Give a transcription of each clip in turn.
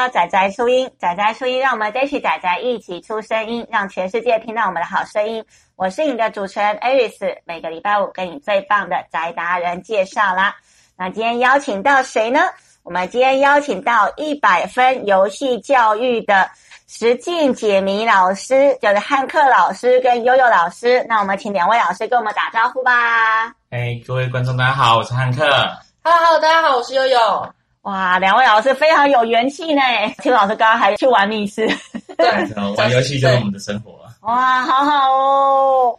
Hello，大家好，欢迎来到宅宅初音。仔仔初音，让我们这群宅宅一起出声音，让全世界听到我们的好声音。我是你的主持人 Aris，每个礼拜五给你最棒的宅达人介绍啦。那今天邀请到谁呢？我们今天邀请到一百分游戏教育的实境解谜老师，就是汉克老师跟悠悠老师。那我们请两位老师跟我们打招呼吧。哎，各位观众，大家好，我是汉克。Hello，Hello，大家好，我是悠悠。哇，两位老师非常有元气呢。邱老师刚刚还去玩密室，对，玩游戏就是我们的生活。哇，好好哦。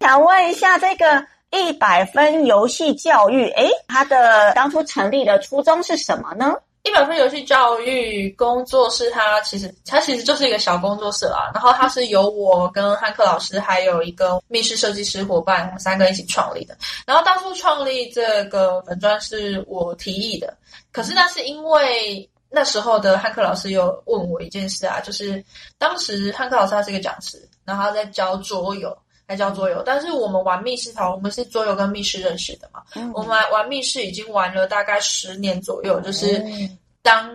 想问一下，这个一百分游戏教育，诶，它的当初成立的初衷是什么呢？一百分游戏教育工作室，它其实它其实就是一个小工作室啦。然后它是由我跟汉克老师还有一个密室设计师伙伴，我们三个一起创立的。然后当初创立这个粉砖是我提议的。可是那是因为那时候的汉克老师有问我一件事啊，就是当时汉克老师他是一个讲师，然后他在教桌游，在教桌游。但是我们玩密室逃，我们是桌游跟密室认识的嘛。嗯、我们玩玩密室已经玩了大概十年左右，就是当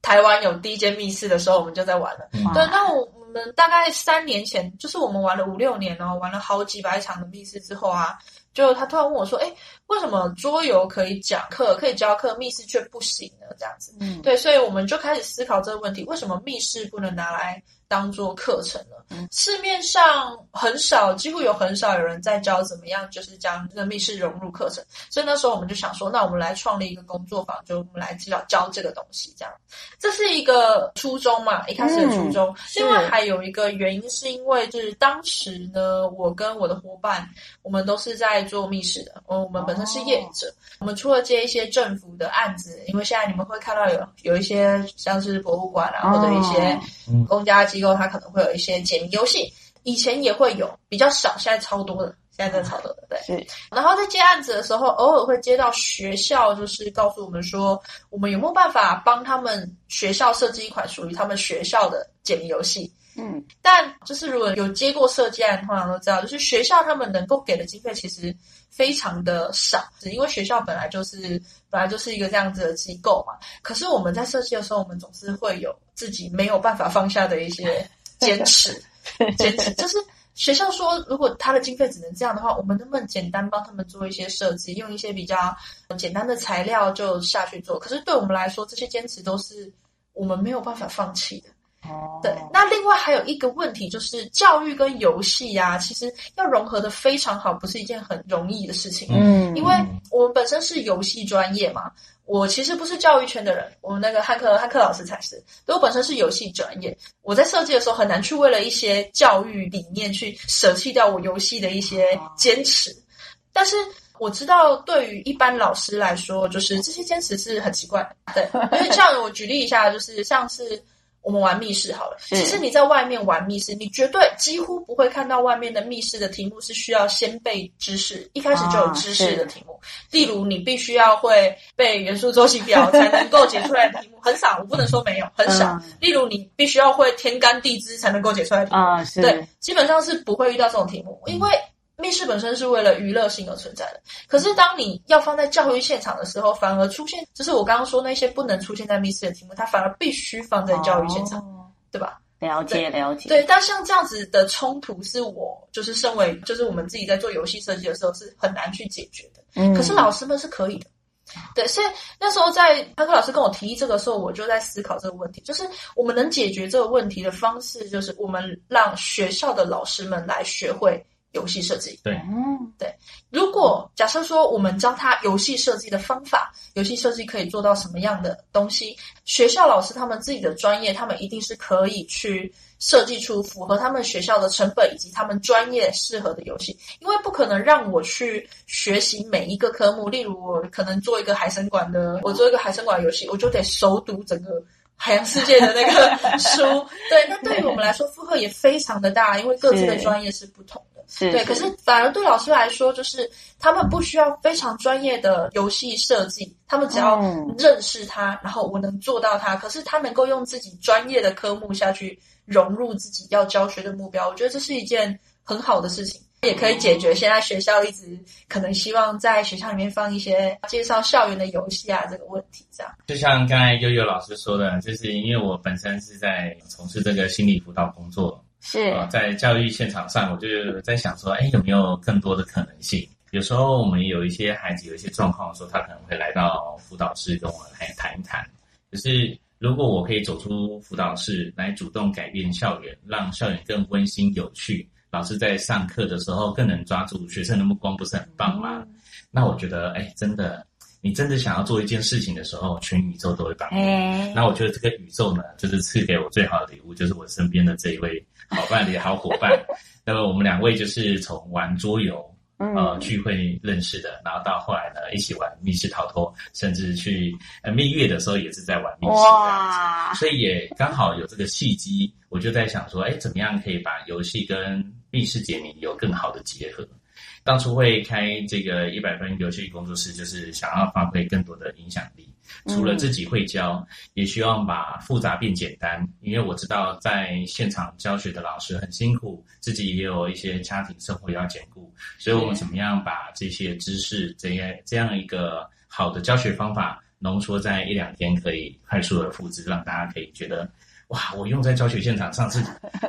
台湾有第一间密室的时候，我们就在玩了。嗯、对，那我我们大概三年前，就是我们玩了五六年哦，玩了好几百场的密室之后啊。就他突然问我说：“哎，为什么桌游可以讲课、可以教课，密室却不行呢？”这样子，嗯，对，所以我们就开始思考这个问题：为什么密室不能拿来当做课程了？嗯，市面上很少，几乎有很少有人在教怎么样，就是将这个密室融入课程。所以那时候我们就想说，那我们来创立一个工作坊，就我们来教教这个东西，这样。这是一个初衷嘛，一开始的初衷。嗯，另外还有一个原因，是因为就是当时呢，我跟我的伙伴，我们都是在做密室的，我们本身是业者。哦，我们除了接一些政府的案子，因为现在你们会看到有有一些像是博物馆啊，或者一些公家机构，它可能会有一些解谜游戏，以前也会有，比较少，现在超多的。现在真的超多的，对。是。然后在接案子的时候，偶尔会接到学校，就是告诉我们说，我们有没有办法帮他们学校设计一款属于他们学校的解谜游戏？嗯。但就是如果有接过设计案，通常都知道，就是学校他们能够给的经费其实非常的少，只因为学校本来就是本来就是一个这样子的机构嘛。可是我们在设计的时候，我们总是会有自己没有办法放下的一些 坚持，坚持就是。学校说，如果他的经费只能这样的话，我们能不能简单帮他们做一些设计，用一些比较简单的材料就下去做？可是对我们来说，这些坚持都是我们没有办法放弃的。哦，对。那另外还有一个问题就是，教育跟游戏呀，其实要融合的非常好，不是一件很容易的事情。嗯，因为我们本身是游戏专业嘛。我其实不是教育圈的人，我们那个汉克汉克老师才是。我本身是游戏专业，我在设计的时候很难去为了一些教育理念去舍弃掉我游戏的一些坚持。但是我知道，对于一般老师来说，就是这些坚持是很奇怪的。对，因为像我举例一下，就是像是。我们玩密室好了，其实你在外面玩密室，你绝对几乎不会看到外面的密室的题目是需要先背知识，一开始就有知识的题目。例如，你必须要会背元素周期表才能够解出来的题目，很少，我不能说没有，很少。例如，你必须要会天干地支才能够解出来的题目，对，基本上是不会遇到这种题目，因为。密室本身是为了娱乐性而存在的，可是当你要放在教育现场的时候，反而出现，就是我刚刚说那些不能出现在密室的题目，它反而必须放在教育现场，哦、对吧？了解，了解。对，但像这样子的冲突，是我就是身为，就是我们自己在做游戏设计的时候是很难去解决的。嗯，可是老师们是可以的。对，所以那时候在潘克老师跟我提议这个时候，我就在思考这个问题，就是我们能解决这个问题的方式，就是我们让学校的老师们来学会。游戏设计，对，嗯，对。如果假设说我们教他游戏设计的方法，游戏设计可以做到什么样的东西，学校老师他们自己的专业，他们一定是可以去设计出符合他们学校的成本以及他们专业适合的游戏。因为不可能让我去学习每一个科目，例如我可能做一个海参馆的，我做一个海参馆游戏，我就得熟读整个海洋世界的那个书。对，那对于我们来说负荷也非常的大，因为各自的专业是不同。是对，可是反而对老师来说，就是他们不需要非常专业的游戏设计，他们只要认识它，然后我能做到它。可是他能够用自己专业的科目下去融入自己要教学的目标，我觉得这是一件很好的事情。也可以解决现在学校一直可能希望在学校里面放一些介绍校园的游戏啊这个问题，这样。就像刚才悠悠老师说的，就是因为我本身是在从事这个心理辅导工作，是啊，在教育现场上，我就在想说，哎，有没有更多的可能性？有时候我们有一些孩子有一些状况的时候，他可能会来到辅导室跟我来谈一谈。可是如果我可以走出辅导室来主动改变校园，让校园更温馨有趣，老师在上课的时候更能抓住学生的目光，不是很棒吗？嗯、那我觉得，哎，真的，你真的想要做一件事情的时候，全宇宙都会帮你。哎、那我觉得这个宇宙呢，就是赐给我最好的礼物，就是我身边的这一位好伴侣、好伙伴。那么我们两位就是从玩桌游。呃，聚会认识的，然后到后来呢，一起玩密室逃脱，甚至去呃蜜月的时候也是在玩密室，哇！所以也刚好有这个契机，我就在想说，哎，怎么样可以把游戏跟密室解谜有更好的结合？当初会开这个一百分游戏工作室，就是想要发挥更多的影响力。除了自己会教，嗯、也希望把复杂变简单。因为我知道在现场教学的老师很辛苦，自己也有一些家庭生活要兼顾，所以我们怎么样把这些知识，这样这样一个好的教学方法，浓缩在一两天，可以快速的复制，让大家可以觉得，哇，我用在教学现场上是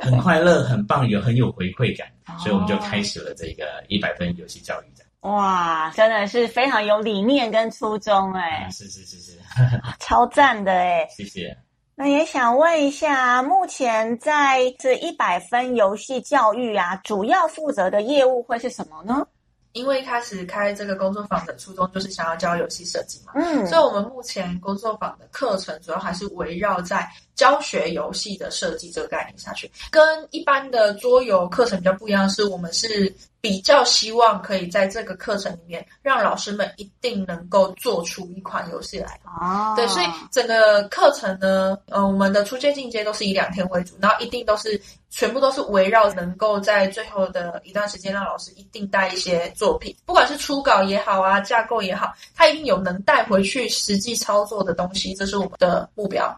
很快乐、很棒，有很有回馈感。所以我们就开始了这个一百分游戏教育。哇，真的是非常有理念跟初衷哎、嗯！是是是是，超赞的哎！谢谢。那也想问一下，目前在这一百分游戏教育啊，主要负责的业务会是什么呢？因为一开始开这个工作坊的初衷就是想要教游戏设计嘛，嗯，所以我们目前工作坊的课程主要还是围绕在教学游戏的设计这个概念下去，跟一般的桌游课程比较不一样，是我们是。比较希望可以在这个课程里面，让老师们一定能够做出一款游戏来。哦，对，所以整个课程呢，呃，我们的初阶、进阶都是以两天为主，然后一定都是全部都是围绕能够在最后的一段时间，让老师一定带一些作品，不管是初稿也好啊，架构也好，他一定有能带回去实际操作的东西，这是我们的目标。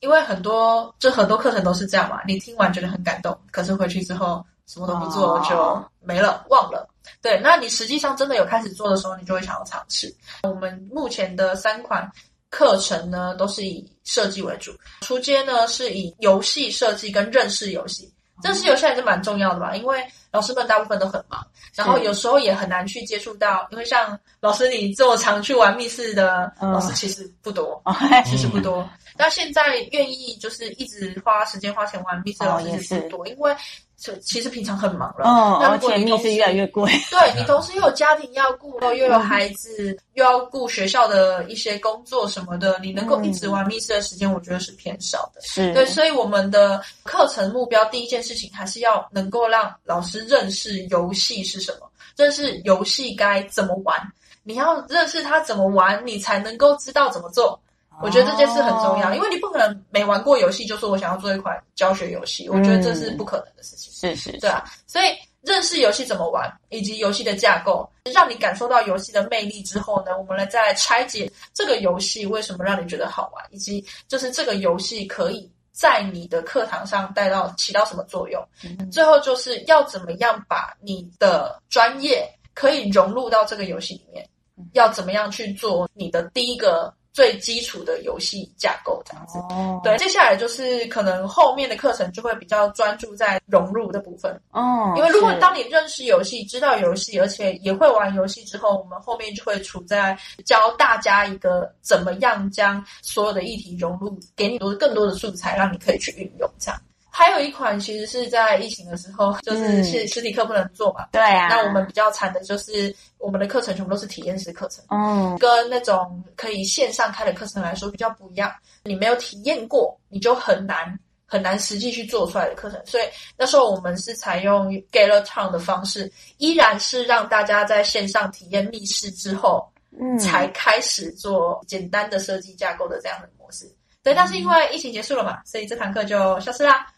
因为很多，就很多课程都是这样嘛，你听完觉得很感动，可是回去之后。什么都不做就没了，忘了。对，那你实际上真的有开始做的时候，你就会想要尝试。我们目前的三款课程呢，都是以设计为主。初阶呢是以游戏设计跟认识游戏，认识游戏还是蛮重要的吧？因为老师们大部分都很忙，然后有时候也很难去接触到。因为像老师你这么常去玩密室的老师其实不多，其实不多。那现在愿意就是一直花时间花钱玩密室的老师不多，因为。就其实平常很忙了，哦，而且密室越来越贵。对，你同时又有家庭要顾，又有孩子，又要顾学校的一些工作什么的，你能够一直玩密室的时间，我觉得是偏少的。是对，所以我们的课程目标第一件事情还是要能够让老师认识游戏是什么，认识游戏该怎么玩。你要认识它怎么玩，你才能够知道怎么做。我觉得这件事很重要，因为你不可能没玩过游戏就说我想要做一款教学游戏，我觉得这是不可能的事情。是是，对啊，所以认识游戏怎么玩，以及游戏的架构，让你感受到游戏的魅力之后呢，我们来再来拆解这个游戏为什么让你觉得好玩，以及就是这个游戏可以在你的课堂上带到起到什么作用。嗯、最后就是要怎么样把你的专业可以融入到这个游戏里面，要怎么样去做你的第一个。最基础的游戏架构这样子，oh. 对，接下来就是可能后面的课程就会比较专注在融入的部分哦。Oh, 因为如果当你认识游戏、知道游戏，而且也会玩游戏之后，我们后面就会处在教大家一个怎么样将所有的议题融入，给你多更多的素材，让你可以去运用这样。还有一款其实是在疫情的时候，就是实实体课不能做嘛。对啊。那我们比较惨的就是我们的课程全部都是体验式课程，嗯，跟那种可以线上开的课程来说比较不一样。你没有体验过，你就很难很难实际去做出来的课程。所以那时候我们是采用 Gather Town 的方式，依然是让大家在线上体验密室之后，嗯，才开始做简单的设计架构的这样的模式。对，但是因为疫情结束了嘛，所以这堂课就消失啦。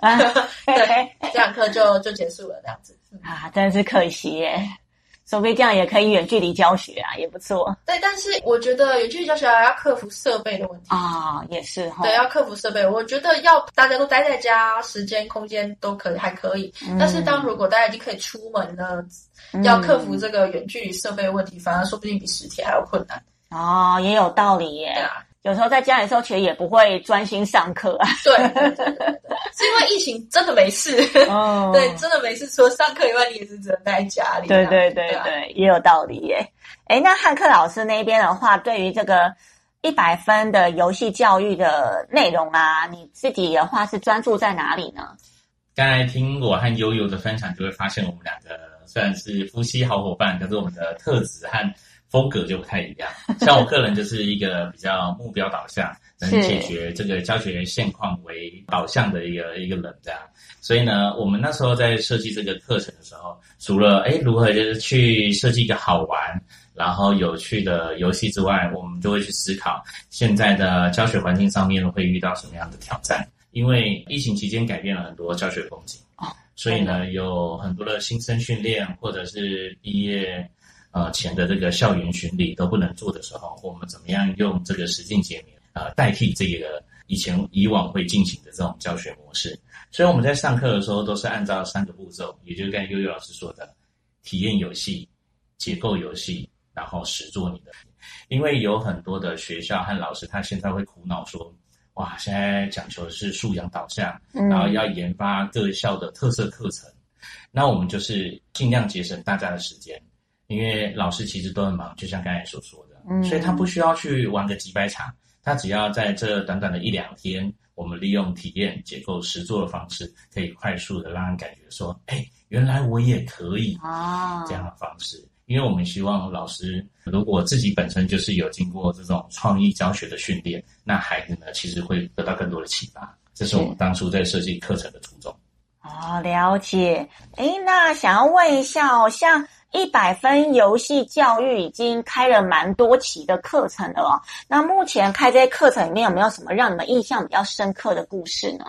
对，这堂课就就结束了，这样子。啊，真是可惜耶。说不定这样也可以远距离教学啊，也不错。对，但是我觉得远距离教学还要克服设备的问题啊，也是哈。对，要克服设备。我觉得要大家都待在家，时间空间都可以还可以。嗯、但是当如果大家已经可以出门了，嗯、要克服这个远距离设备问题，反而说不定比实体还要困难。哦，也有道理耶。对啊。有时候在家里的时候，其实也不会专心上课啊。对，对，对，对，是因为疫情真的没事。哦，对，真的没事。除了上课以外，你也是只能待在家里。对，对，对，对，对，也有道理耶。哎，那汉克老师那边的话，对于这个一百分的游戏教育的内容啊，你自己的话是专注在哪里呢？刚才听我和悠悠的分享，就会发现我们两个虽然是夫妻好伙伴，可是我们的特质和。风格就不太一样，像我个人就是一个比较目标导向，能解决这个教学现况为导向的一个一个人这样。所以呢，我们那时候在设计这个课程的时候，除了诶如何就是去设计一个好玩然后有趣的游戏之外，我们就会去思考现在的教学环境上面会遇到什么样的挑战。因为疫情期间改变了很多教学风景，所以呢，有很多的新生训练或者是毕业。呃，前的这个校园巡礼都不能做的时候，我们怎么样用这个实境解谜呃代替这个以前以往会进行的这种教学模式？所以我们在上课的时候都是按照三个步骤，也就是刚才悠悠老师说的，体验游戏、结构游戏，然后实做你的。因为有很多的学校和老师，他现在会苦恼说，哇，现在讲求的是素养导向，然后要研发各校的特色课程，嗯、那我们就是尽量节省大家的时间。因为老师其实都很忙，就像刚才所说的，嗯，所以他不需要去玩个几百场，他只要在这短短的一两天，我们利用体验、结构、实作的方式，可以快速的让人感觉说，哎，原来我也可以啊，这样的方式。因为我们希望老师如果自己本身就是有经过这种创意教学的训练，那孩子呢，其实会得到更多的启发。这是我们当初在设计课程的初衷。哦，了解。哎，那想要问一下哦，像。一百分游戏教育已经开了蛮多期的课程了哦。那目前开这些课程里面有没有什么让你们印象比较深刻的故事呢？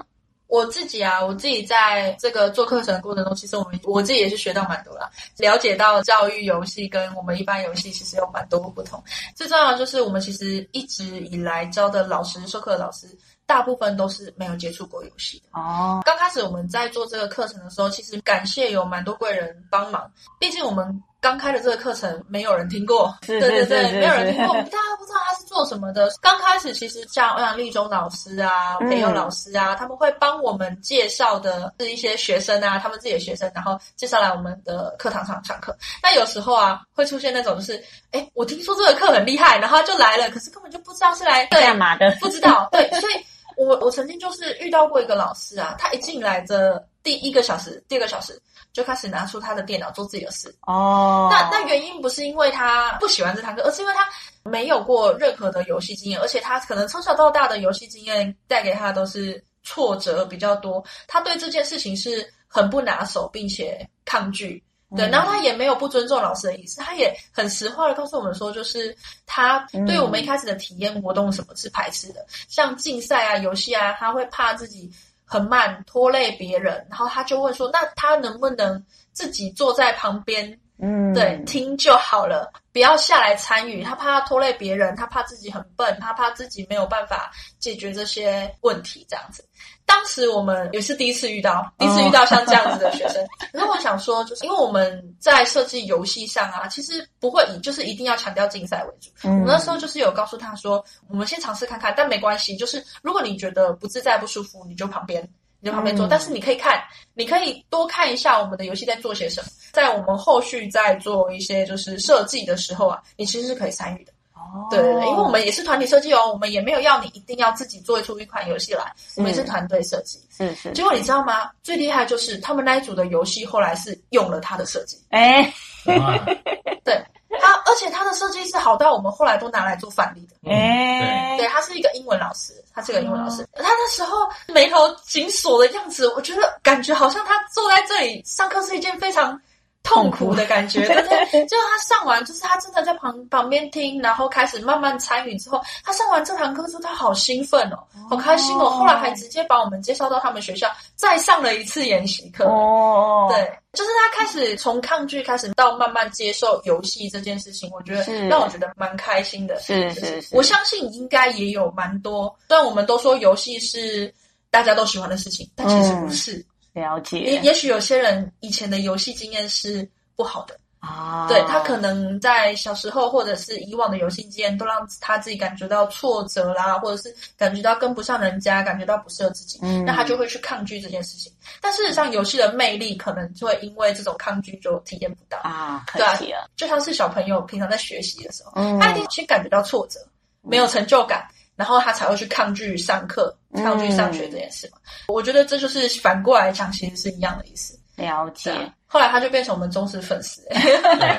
我自己啊，我自己在这个做课程的过程中，其实我们我自己也是学到蛮多啦，了解到教育游戏跟我们一般游戏其实有蛮多不同。最重要的就是我们其实一直以来教的老师、授课的老师。大部分都是没有接触过游戏的哦。刚开始我们在做这个课程的时候，其实感谢有蛮多贵人帮忙。毕竟我们刚开的这个课程，没有人听过，对对对，没有人听过，大家不知道他是做什么的。刚开始其实像欧阳立中老师啊、培祐老师啊，他们会帮我们介绍的是一些学生啊，他们自己的学生，然后介绍来我们的课堂上上课。那有时候啊，会出现那种就是，哎，我听说这个课很厉害，然后他就来了，可是根本就不知道是来干嘛的，不知道，对，所以。我我曾经就是遇到过一个老师啊，他一进来的第一个小时、第二个小时就开始拿出他的电脑做自己的事。哦，那那原因不是因为他不喜欢这堂课，而是因为他没有过任何的游戏经验，而且他可能从小到大的游戏经验带给他都是挫折比较多，他对这件事情是很不拿手，并且抗拒。对，然后他也没有不尊重老师的意思，他也很实话的告诉我们说，就是他对我们一开始的体验活动什么是排斥的，嗯、像竞赛啊、游戏啊，他会怕自己很慢拖累别人，然后他就会说，那他能不能自己坐在旁边，嗯，对，听就好了，不要下来参与，他怕他拖累别人，他怕自己很笨，他怕自己没有办法解决这些问题，这样子。当时我们也是第一次遇到，第一次遇到像这样子的学生。可是我想说，就是因为我们在设计游戏上啊，其实不会以就是一定要强调竞赛为主。嗯。我那时候就是有告诉他说，我们先尝试看看，但没关系，就是如果你觉得不自在、不舒服，你就旁边，你就旁边做。嗯。但是你可以看，你可以多看一下我们的游戏在做些什么。在我们后续在做一些就是设计的时候啊，你其实是可以参与的。哦对对对，因为我们也是团体设计哦，我们也没有要你一定要自己做出一款游戏来，我们也是团队设计。是是。结果你知道吗？最厉害就是他们那一组的游戏后来是用了他的设计。哎，对，他而且他的设计是好到我们后来都拿来做范例的。哎，对，他是一个英文老师，他是一个英文老师。他那时候眉头紧锁的样子，我觉得感觉好像他坐在这里上课是一件非常痛苦的感觉，对不对？就他上完，就是他真的在旁旁边听，然后开始慢慢参与之后，他上完这堂课之后，他好兴奋哦，好开心哦。后来还直接把我们介绍到他们学校，再上了一次研习课。哦，对，就是他开始从抗拒开始到慢慢接受游戏这件事情，我觉得让我觉得蛮开心的。是是是，我相信应该也有蛮多，虽然我们都说游戏是大家都喜欢的事情，但其实不是。嗯了解，也也许有些人以前的游戏经验是不好的啊，对，他可能在小时候或者是以往的游戏经验都让他自己感觉到挫折啦，或者是感觉到跟不上人家，感觉到不适合自己，嗯，那他就会去抗拒这件事情。但事实上，游戏的魅力可能就会因为这种抗拒就体验不到啊，对啊。就像是小朋友平常在学习的时候，嗯，他一定先感觉到挫折，没有成就感。然后他才会去抗拒上课、抗拒上学这件事嘛。嗯、我觉得这就是反过来讲，其实是一样的意思。了解。后来他就变成我们忠实粉丝。对，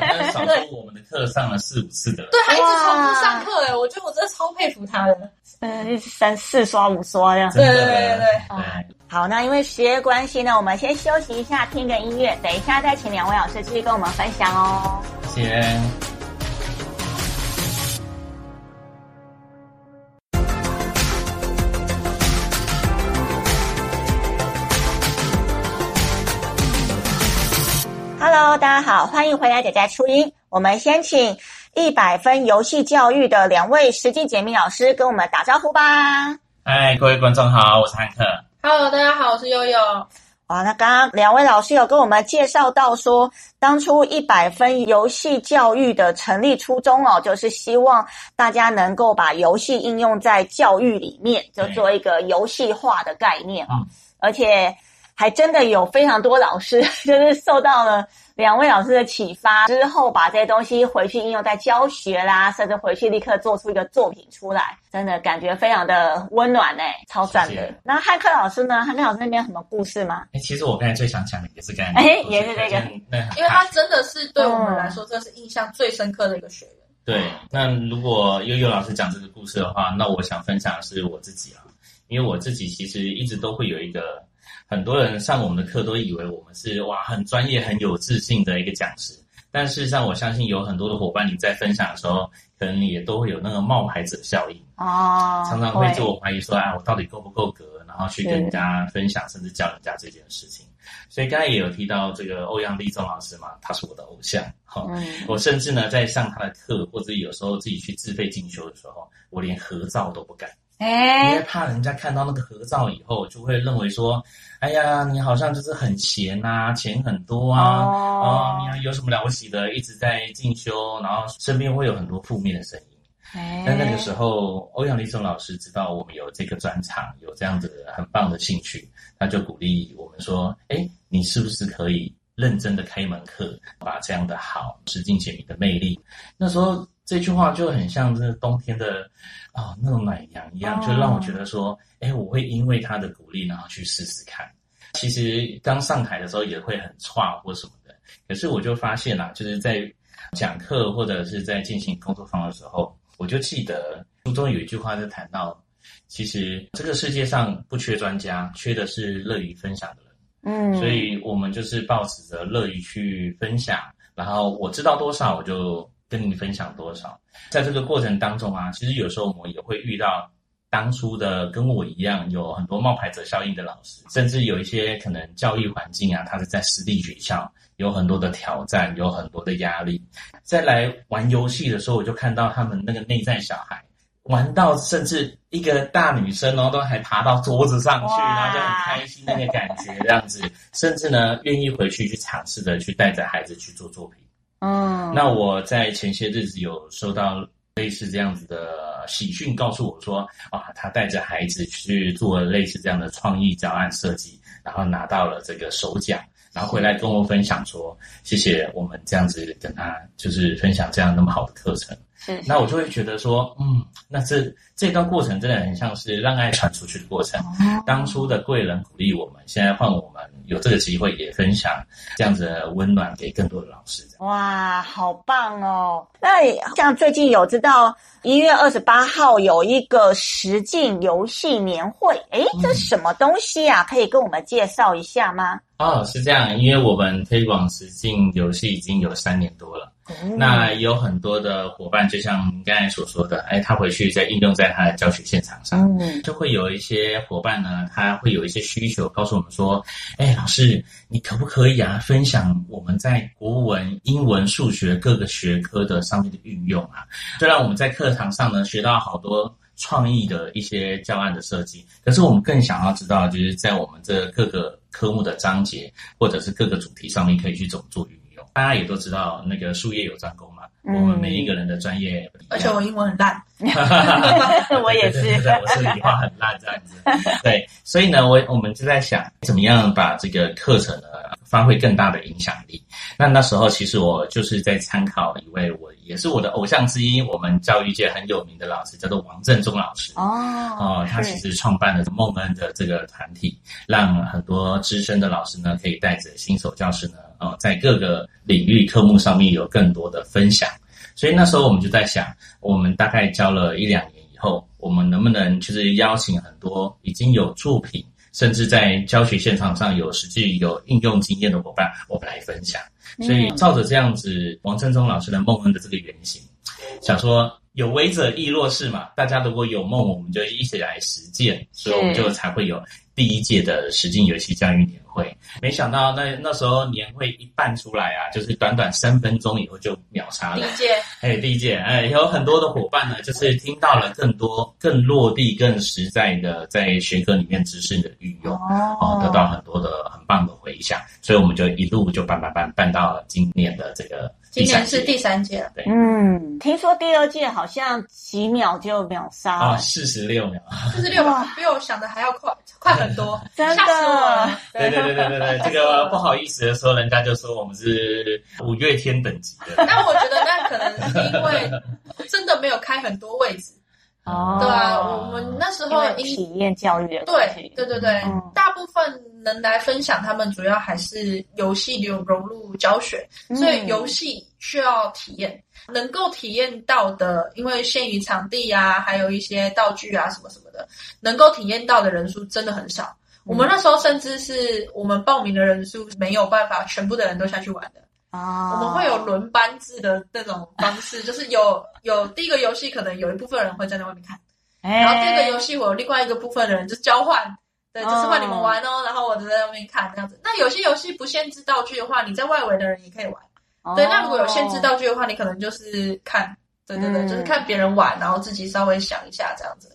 他少 说我们的课上了四五次的。对，他一直重复上课，哎，我觉得我真的超佩服他的。嗯，三四刷五刷这样。对对对对对。对好，那因为时间关系呢，我们先休息一下，听个音乐，等一下再请两位老师继续跟我们分享哦。谢谢。Hello，大家好，欢迎回来，姐姐初音。我们先请一百分游戏教育的两位实际解密老师跟我们打招呼吧。嗨，各位观众好，我是汉克。Hello，大家好，我是悠悠。哇，那刚刚两位老师有跟我们介绍到说，当初一百分游戏教育的成立初衷哦，就是希望大家能够把游戏应用在教育里面，就做一个游戏化的概念啊，嗯、而且。还真的有非常多老师，就是受到了两位老师的启发之后，把这些东西回去应用在教学啦，甚至回去立刻做出一个作品出来，真的感觉非常的温暖哎，超赞的。谢谢。那汉克老师呢？汉克老师那边有什么故事吗？哎，其实我刚才最想讲的也是刚才，哎，也是这个，因为他真的是对我们来说，这是印象最深刻的一个学员。对，那如果悠悠老师讲这个故事的话，那我想分享的是我自己啊，因为我自己其实一直都会有一个。很多人上我们的课都以为我们是哇很专业很有自信的一个讲师，但事实上我相信有很多的伙伴你在分享的时候，可能也都会有那个冒牌者效应哦，常常会自我怀疑说啊我到底够不够格，然后去跟人家分享甚至教人家这件事情。所以刚才也有提到这个欧阳立中老师嘛，他是我的偶像哈，嗯、我甚至呢在上他的课或者有时候自己去自费进修的时候，我连合照都不敢。哎，因为怕人家看到那个合照以后，就会认为说，哎呀，你好像就是很闲呐、啊，钱很多啊，哦，哦，你有什么了不起的，一直在进修，然后身边会有很多负面的声音。哎，但那个时候，欧阳立中老师知道我们有这个专场，有这样子很棒的兴趣，他就鼓励我们说，哎，你是不是可以认真的开一门课，把这样的好实境解你的魅力？那时候。这句话就很像这冬天的啊、哦、那种暖阳一样，就让我觉得说，哎，我会因为他的鼓励，然后去试试看。其实刚上台的时候也会很差或什么的，可是我就发现啦，就是在讲课或者是在进行工作坊的时候，我就记得书中有一句话在谈到，其实这个世界上不缺专家，缺的是乐于分享的人。嗯，所以我们就是抱持着乐于去分享，然后我知道多少我就。跟你分享多少，在这个过程当中啊，其实有时候我们也会遇到当初的跟我一样有很多冒牌者效应的老师，甚至有一些可能教育环境啊，他是在私立学校，有很多的挑战，有很多的压力。再来玩游戏的时候，我就看到他们那个内在小孩玩到，甚至一个大女生哦，都还爬到桌子上去，然后就很开心那个感觉这样子，甚至呢愿意回去去尝试的去带着孩子去做作品。嗯，那我在前些日子有收到类似这样子的喜讯，告诉我说，啊，他带着孩子去做类似这样的创意教案设计，然后拿到了这个首奖，然后回来跟我分享说，谢谢我们这样子跟他就是分享这样那么好的课程。是，那我就会觉得说，嗯，那这这段过程真的很像是让爱传出去的过程。哦、当初的贵人鼓励我们，现在换我们有这个机会也分享这样子的温暖给更多的老师。哇，好棒哦！那像最近有知道一月二十八号有一个实境游戏年会，诶，这是什么东西啊？可以跟我们介绍一下吗？哦，是这样，因为我们推广实境游戏已经有三年多了，嗯、那有很多的伙伴，就像您刚才所说的，哎，他回去再应用在他的教学现场上，嗯，就会有一些伙伴呢，他会有一些需求，告诉我们说，哎，老师，你可不可以啊，分享我们在国文、英文、数学各个学科的上面的运用啊？虽然我们在课堂上呢学到好多创意的一些教案的设计，可是我们更想要知道，就是在我们这各个。科目的章节或者是各个主题上面可以去怎么做运用？大家也都知道，那个术业有专攻嘛。嗯、我们每一个人的专业，而且我英文很烂，我也是，对，对，对，我是理化很烂这样子。对，所以呢，我我们就在想，怎么样把这个课程呢发挥更大的影响力？那那时候其实我就是在参考一位我也是我的偶像之一，我们教育界很有名的老师，叫做王振中老师。哦，哦，他其实创办了梦恩的这个团体，让很多资深的老师呢，可以带着新手教师呢。哦，在各个领域科目上面有更多的分享，所以那时候我们就在想，我们大概教了一两年以后，我们能不能就是邀请很多已经有作品，甚至在教学现场上有实际有应用经验的伙伴，我们来分享。所以照着这样子，王振中老师的梦恩的这个原型，想说有为者亦若是嘛，大家如果有梦，我们就一起来实践，所以我们就才会有第一届的实境游戏教育年会，没想到那那时候年会一办出来啊，就是短短三分钟以后就秒杀了。第一届，哎，第一届，哎，有很多的伙伴呢，就是听到了更多、更落地、更实在的在学科里面知识的运用，哦，得到很多的很棒的回响，所以我们就一路就办办办办到了今年的这个。今年是第三届了，对，嗯，听说第二届好像几秒就秒杀啊，四十六秒，四十六秒，比我想的还要快，快很多，真的，吓死我了。对对对对对对，这个不好意思的说，人家就说我们是五月天等级的。那我觉得那可能是因为真的没有开很多位置。哦，对啊，我们那时候体验教育的，对对对对，嗯、大部分能来分享，他们主要还是游戏流融入教学，嗯、所以游戏需要体验，能够体验到的，因为限于场地啊，还有一些道具啊什么什么的，能够体验到的人数真的很少。嗯、我们那时候甚至是我们报名的人数没有办法全部的人都下去玩的。啊，oh. 我们会有轮班制的那种方式，就是有有第一个游戏可能有一部分人会站在外面看，欸、然后第二个游戏我有另外一个部分的人就交换，对，就是换你们玩哦，oh. 然后我就在外面看这样子。那有些游戏不限制道具的话，你在外围的人也可以玩。Oh. 对，那如果有限制道具的话，你可能就是看，对对对，嗯、就是看别人玩，然后自己稍微想一下这样子。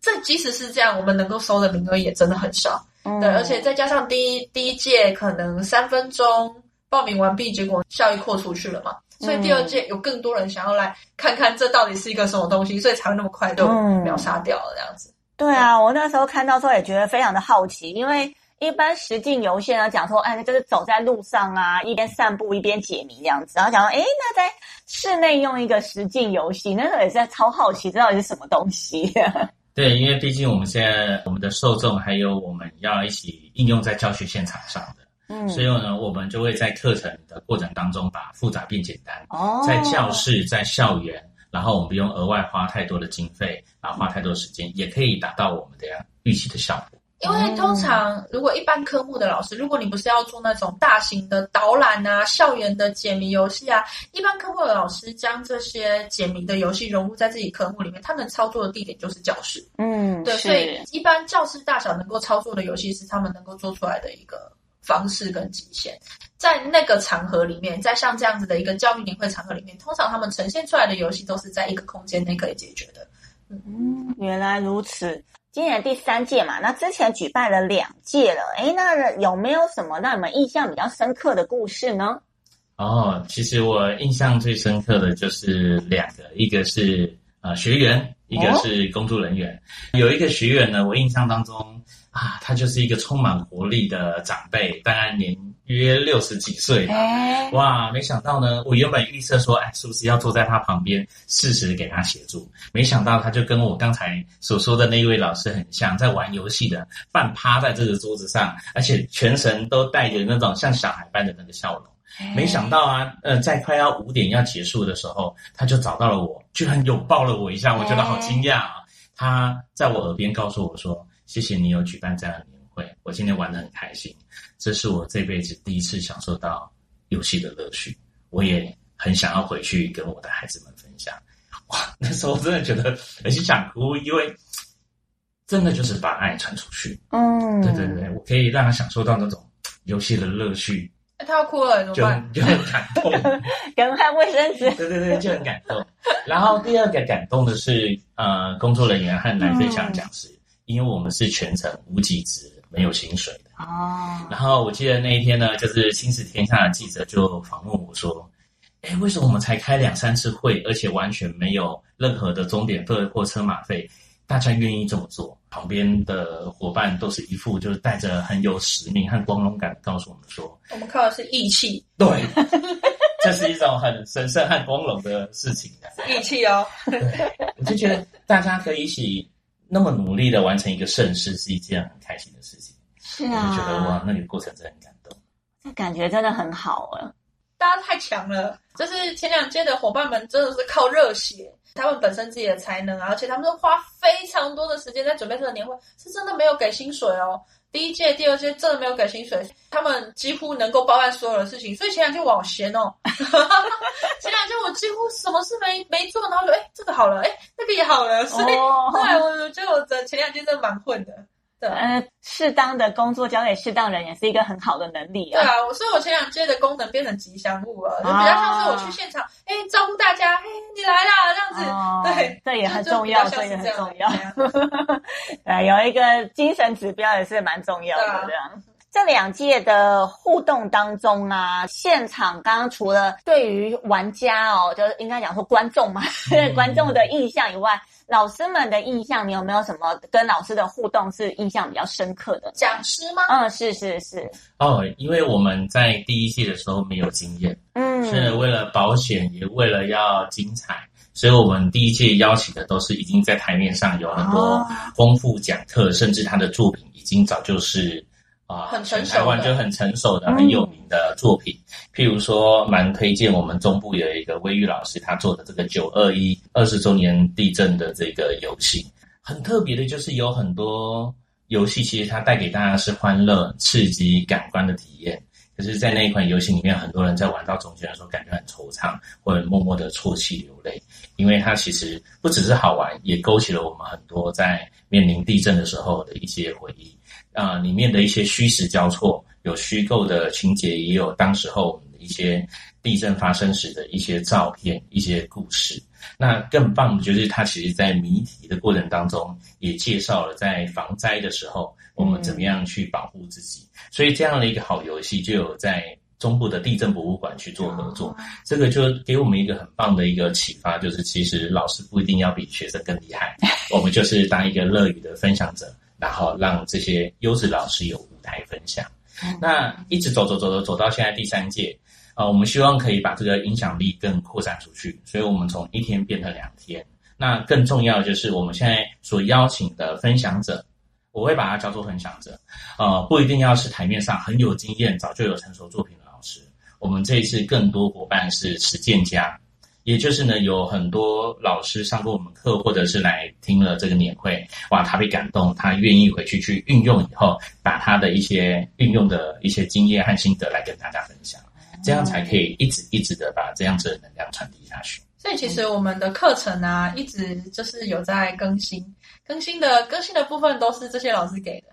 这即使是这样，我们能够收的名额也真的很少。嗯、对，而且再加上第一第一届可能三分钟。报名完毕，结果效益扩出去了嘛？所以第二届有更多人想要来看看这到底是一个什么东西，所以才会那么快就秒杀掉了这样子。嗯、对啊，我那时候看到之后也觉得非常的好奇，因为一般实境游戏呢讲说，哎，就是走在路上啊，一边散步一边解谜这样子，然后讲说，哎，那在室内用一个实境游戏，那时候也是在超好奇，这到底是什么东西？对，因为毕竟我们现在我们的受众还有我们要一起应用在教学现场上的。嗯，所以呢，我们就会在课程的过程当中把复杂变简单。哦，在教室、在校园，然后我们不用额外花太多的经费，然后花太多时间，也可以达到我们的预期的效果。因为通常，如果一般科目的老师，如果你不是要做那种大型的导览啊、校园的解谜游戏啊，一般科目的老师将这些解谜的游戏融入在自己科目里面，他们操作的地点就是教室。嗯，对，所以一般教室大小能够操作的游戏是他们能够做出来的一个。方式跟极限，在那个场合里面，在像这样子的一个教育年会场合里面，通常他们呈现出来的游戏都是在一个空间内可以解决的。嗯，原来如此。今年第三届嘛，那之前举办了两届了，诶，那有没有什么让你们印象比较深刻的故事呢？哦，其实我印象最深刻的就是两个，一个是呃学员，一个是工作人员。哦、有一个学员呢，我印象当中。啊，他就是一个充满活力的长辈，大概年约六十几岁哇，没想到呢，我原本预测说，哎，是不是要坐在他旁边，适时给他协助？没想到他就跟我刚才所说的那一位老师很像，在玩游戏的，半趴在这个桌子上，而且全程都带着那种像小孩般的那个笑容。没想到啊，呃，在快要五点要结束的时候，他就找到了我，居然拥抱了我一下，我觉得好惊讶啊！他在我耳边告诉我说：“谢谢你有举办这样的年会，我今天玩的很开心，这是我这辈子第一次享受到游戏的乐趣，我也很想要回去跟我的孩子们分享。”哇，那时候我真的觉得很想哭，因为真的就是把爱传出去。嗯，对对对，我可以让他享受到那种游戏的乐趣。他要哭了，怎么办？就就很感动，赶快卫生纸。对对对，就很感动。然后第二个感动的是，呃，工作人员和来分享讲师，嗯、因为我们是全程无给职，没有薪水的。哦。然后我记得那一天呢，就是亲子天下的记者就访问我说：“哎，为什么我们才开两三次会，而且完全没有任何的钟点费或车马费？”大家愿意这么做，旁边的伙伴都是一副就是带着很有使命和光荣感，告诉我们说：“我们靠的是义气。”对，这是一种很神圣和光荣的事情。义气哦，对，我就觉得大家可以一起那么努力的完成一个盛事，是一件很开心的事情。是啊，我就觉得哇，那个过程真的很感动。那感觉真的很好啊！大家太强了，就是前两届的伙伴们真的是靠热血。他们本身自己的才能，而且他们都花非常多的时间在准备这个年会，是真的没有给薪水哦。第一届、第二届真的没有给薪水，他们几乎能够包办所有的事情，所以前两届我好闲哦。前两届我几乎什么事没没做，然后就哎这个好了，哎那个也好了，所以后来我觉得我的前两届真的蛮混的。呃，适当的工作交给适当人，也是一个很好的能力啊。对啊，所以我前两届的功能变成吉祥物了，就比较像是我去现场，哎，招呼大家，嘿，你来啦，这样子。对，这也很重要，这也很重要。对，有一个精神指标也是蛮重要的。这样，这两届的互动当中啊，现场刚刚除了对于玩家哦，就是应该讲说观众嘛，观众的印象以外。老师们的印象，你有没有什么跟老师的互动是印象比较深刻的？讲师吗？嗯，是是是。哦，因为我们在第一届的时候没有经验，嗯，是为了保险，也为了要精彩，所以我们第一届邀请的都是已经在台面上有很多丰富讲课，哦、甚至他的作品已经早就是。啊，很成熟，台湾就很成熟的、很有名的作品，嗯、譬如说，蛮推荐我们中部有一个威玉老师他做的这个九二一二十周年地震的这个游戏，很特别的，就是有很多游戏其实它带给大家是欢乐、刺激、感官的体验，可是，在那一款游戏里面，很多人在玩到中间的时候，感觉很惆怅，或者默默的啜泣流泪，因为它其实不只是好玩，也勾起了我们很多在面临地震的时候的一些回忆。啊、呃，里面的一些虚实交错，有虚构的情节，也有当时候我们的一些地震发生时的一些照片、一些故事。那更棒的就是，它其实在谜题的过程当中，也介绍了在防灾的时候，我们怎么样去保护自己。嗯、所以这样的一个好游戏，就有在中部的地震博物馆去做合作。嗯、这个就给我们一个很棒的一个启发，就是其实老师不一定要比学生更厉害，我们就是当一个乐于的分享者。然后让这些优质老师有舞台分享。那一直走走走走走到现在第三届，呃，我们希望可以把这个影响力更扩散出去，所以我们从一天变成两天。那更重要的就是我们现在所邀请的分享者，我会把它叫做分享者，呃，不一定要是台面上很有经验、早就有成熟作品的老师。我们这一次更多伙伴是实践家。也就是呢，有很多老师上过我们课，或者是来听了这个年会，哇，他被感动，他愿意回去去运用以后，把他的一些运用的一些经验和心得来跟大家分享，这样才可以一直一直的把这样子的能量传递下去。所以其实我们的课程啊，一直就是有在更新，更新的更新的部分都是这些老师给的。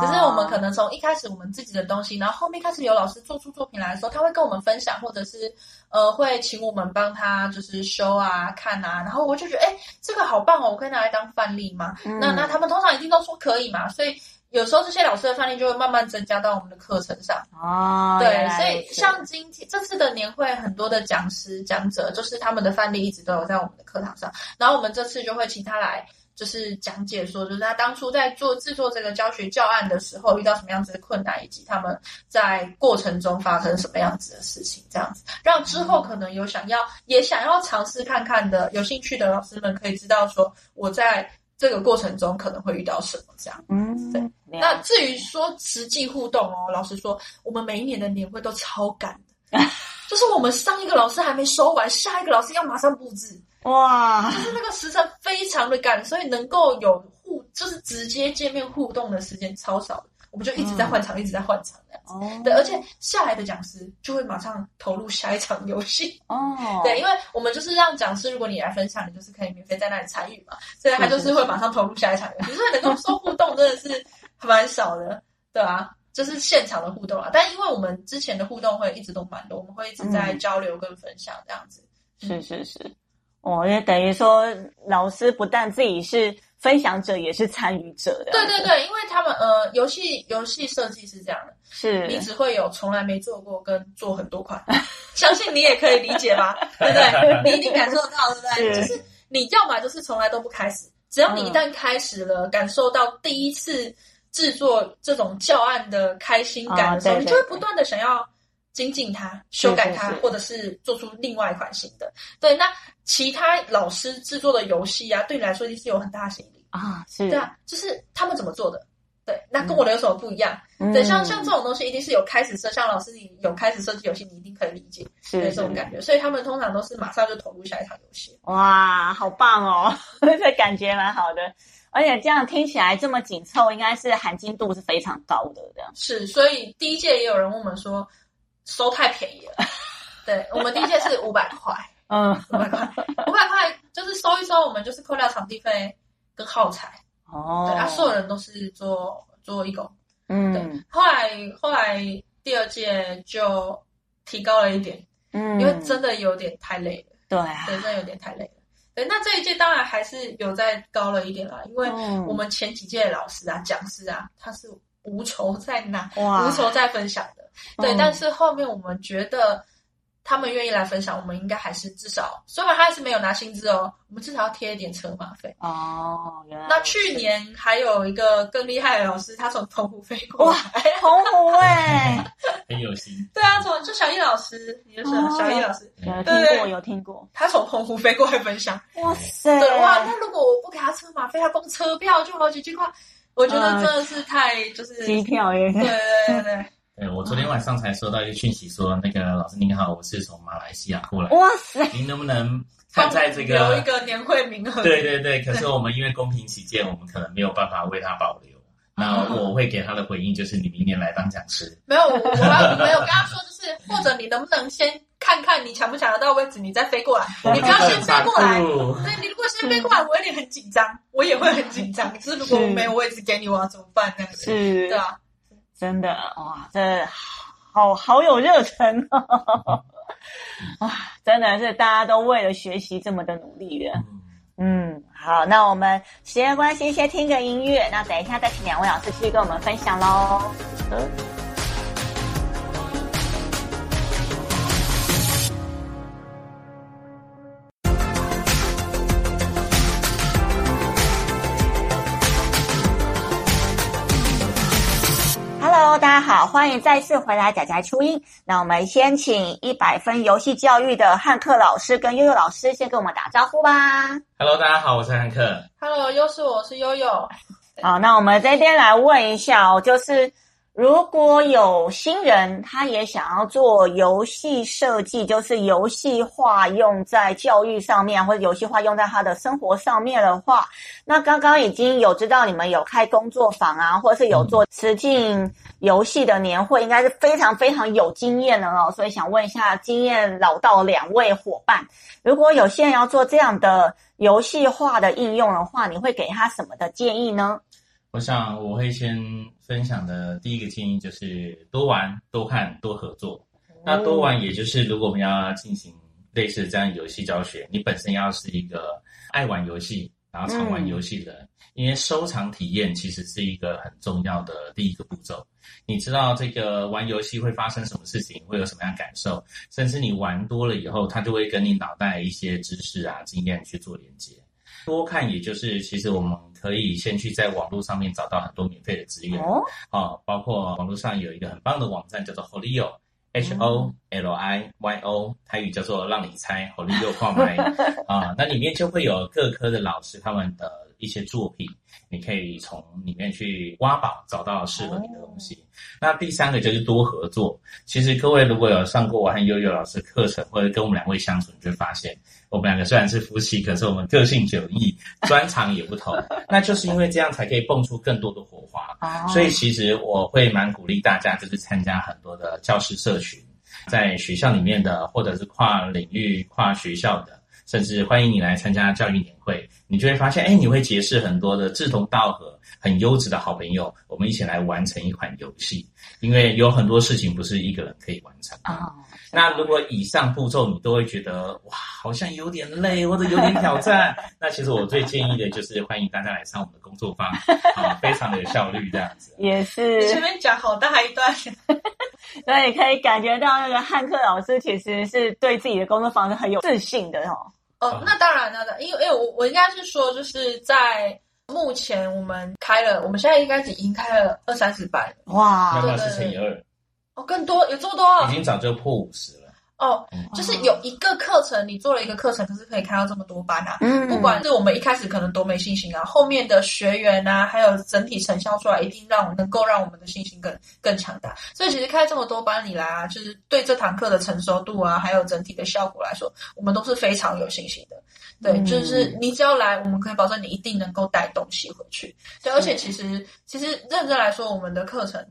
只是我们可能从一开始我们自己的东西，然后后面开始有老师做出作品来的时候，他会跟我们分享，或者是呃会请我们帮他就是修啊看啊，然后我就觉得哎这个好棒哦，我可以拿来当范例嘛？嗯、那那他们通常一定都说可以嘛，所以有时候这些老师的范例就会慢慢增加到我们的课程上。哦，对，所以像今天这次的年会，很多的讲师讲者就是他们的范例一直都有在我们的课堂上，然后我们这次就会请他来。就是讲解说，就是他当初在做制作这个教学教案的时候遇到什么样子的困难，以及他们在过程中发生什么样子的事情，这样子让之后可能有想要也想要尝试看看的有兴趣的老师们可以知道说我在这个过程中可能会遇到什么这样。嗯，对。那至于说实际互动哦，老实说，我们每一年的年会都超赶的，就是我们上一个老师还没收完，下一个老师要马上布置。哇，就是那个时辰非常的赶，所以能够有互，就是直接见面互动的时间超少的，我们就一直在换场，嗯、一直在换场这样子。哦，对，而且下来的讲师就会马上投入下一场游戏。哦，对，因为我们就是让讲师，如果你来分享，你就是可以免费在那里参与嘛，所以他就是会马上投入下一场游戏。所以能够说互动真的是蛮少的，对啊，就是现场的互动啊。但因为我们之前的互动会一直都蛮多，我们会一直在交流跟分享这样子。嗯、是是是。哦，也等于说，老师不但自己是分享者，也是参与者的。对对对，因为他们呃，游戏游戏设计是这样的，是你只会有从来没做过跟做很多款，相信你也可以理解吧？对不对？你一定感受得到，对不对？是就是你要么就是从来都不开始，只要你一旦开始了，嗯、感受到第一次制作这种教案的开心感的时候，哦、对对对，你就会不断的想要。精进它，修改它，或者是做出另外一款新的。对，那其他老师制作的游戏啊，对你来说一定是有很大的吸引力啊。是，对啊，就是他们怎么做的？对，那跟我的有什么不一样？嗯、对，像像这种东西，一定是有开始设，像老师你有开始设计游戏，你一定可以理解，是，是这种感觉。所以他们通常都是马上就投入下一场游戏。哇，好棒哦，这感觉蛮好的。而且这样听起来这么紧凑，应该是含金度是非常高的。这样是，所以第一届也有人问我们说。收太便宜了，对，我们第一届是五百块，嗯，五百块，五百块就是收一收，我们就是扣掉场地费跟耗材，哦，对啊，所有人都是做做义工，嗯，对，后来后来第二届就提高了一点，嗯，因为真的有点太累了，对啊，对，真的有点太累了，对，那这一届当然还是有再高了一点啦，因为我们前几届老师啊、讲师啊，他是无酬在哪，哇，无酬在分享的。对，但是后面我们觉得他们愿意来分享，我们应该还是至少，虽然他还是没有拿薪资哦，我们至少要贴一点车马费哦。原来那去年还有一个更厉害的老师，他从澎湖飞过来，澎湖 哎，很有心。对啊，从就小易老师，你就是小易老师，有听过有听过，他从澎湖飞过来分享，哇塞，对哇，那如果我不给他车马费，他光车票就好几千块，我觉得真的是太就是机票耶，对对对对。对，我昨天晚上才收到一个讯息，说那个老师您好，我是从马来西亚过来。哇塞！您能不能看在这个有一个年会名额？对对对，可是我们因为公平起见，我们可能没有办法为他保留。那我会给他的回应就是，你明年来当讲师。没有，我要没有跟他说，就是或者你能不能先看看你抢不抢得到位置，你再飞过来。你不要先飞过来。对，你如果先飞过来，我有点很紧张，我也会很紧张。只是如果我没有位置给你，我要怎么办？这样子，对啊。真的哇，这好好有热忱哦！哇，真的是大家都为了学习这么的努力的。嗯，好，那我们时间关系，先听个音乐，那等一下再请两位老师继续跟我们分享喽。嗯。好，欢迎再次回来，仔仔初音。那我们先请一百分游戏教育的汉克老师跟悠悠老师先跟我们打招呼吧。Hello，大家好，我是汉克。Hello，又是我是悠悠。好，那我们这边来问一下哦，就是。如果有新人，他也想要做游戏设计，就是游戏化用在教育上面，或者游戏化用在他的生活上面的话，那刚刚已经有知道你们有开工作坊啊，或者是有做实境游戏的年会，应该是非常非常有经验的哦。所以想问一下，经验老道两位伙伴，如果有些人要做这样的游戏化的应用的话，你会给他什么的建议呢？我想我会先分享的第一个建议就是多玩、多看、多合作。那多玩也就是如果我们要进行类似这样游戏教学，你本身要是一个爱玩游戏，然后常玩游戏的人，嗯、因为收藏体验其实是一个很重要的第一个步骤。你知道这个玩游戏会发生什么事情，会有什么样感受，甚至你玩多了以后，它就会跟你脑袋一些知识啊、经验去做连接。多看，也就是其实我们可以先去在网络上面找到很多免费的资源哦，啊，包括网络上有一个很棒的网站叫做 Holio。H O L I Y O，台语叫做让你猜，火力又放麦。啊，那里面就会有各科的老师他们的一些作品，你可以从里面去挖宝，找到适合你的东西。那第三个就是多合作。其实各位如果有上过我和悠悠老师课程，或者跟我们两位相处，你就会发现我们两个虽然是夫妻，可是我们个性迥异，专长也不同。那就是因为这样才可以蹦出更多的火花。所以其实我会蛮鼓励大家，就是参加很多的教师社群。在学校里面的，或者是跨领域、跨学校的，甚至欢迎你来参加教育年会，你就会发现，哎，你会结识很多的志同道合、很优质的好朋友，我们一起来完成一款游戏。因为有很多事情不是一个人可以完成的。Oh. 那如果以上步骤你都会觉得哇，好像有点累或者有点挑战，那其实我最建议的就是欢迎大家来上我们的工作坊，啊，非常的有效率这样子。也是。你前面讲好大一段，所以可以感觉到那个汉克老师其实是对自己的工作坊是很有自信的哦。哦，那当然了，因为因为我我应该是说，就是在目前我们开了，我们现在应该已经开了二三十版。哇，对对对，是乘以二。哦，更多有这么多，已经早就破五十了。哦，就是有一个课程，你做了一个课程，可是可以开到这么多班啊！嗯，不管是我们一开始可能多没信心啊，后面的学员啊，还有整体成效出来，一定让能够让我们的信心更更强大。所以其实开这么多班里来啊，就是对这堂课的成熟度啊，还有整体的效果来说，我们都是非常有信心的。对，就是你只要来，我们可以保证你一定能够带东西回去。对，而且其实其实认真来说，我们的课程。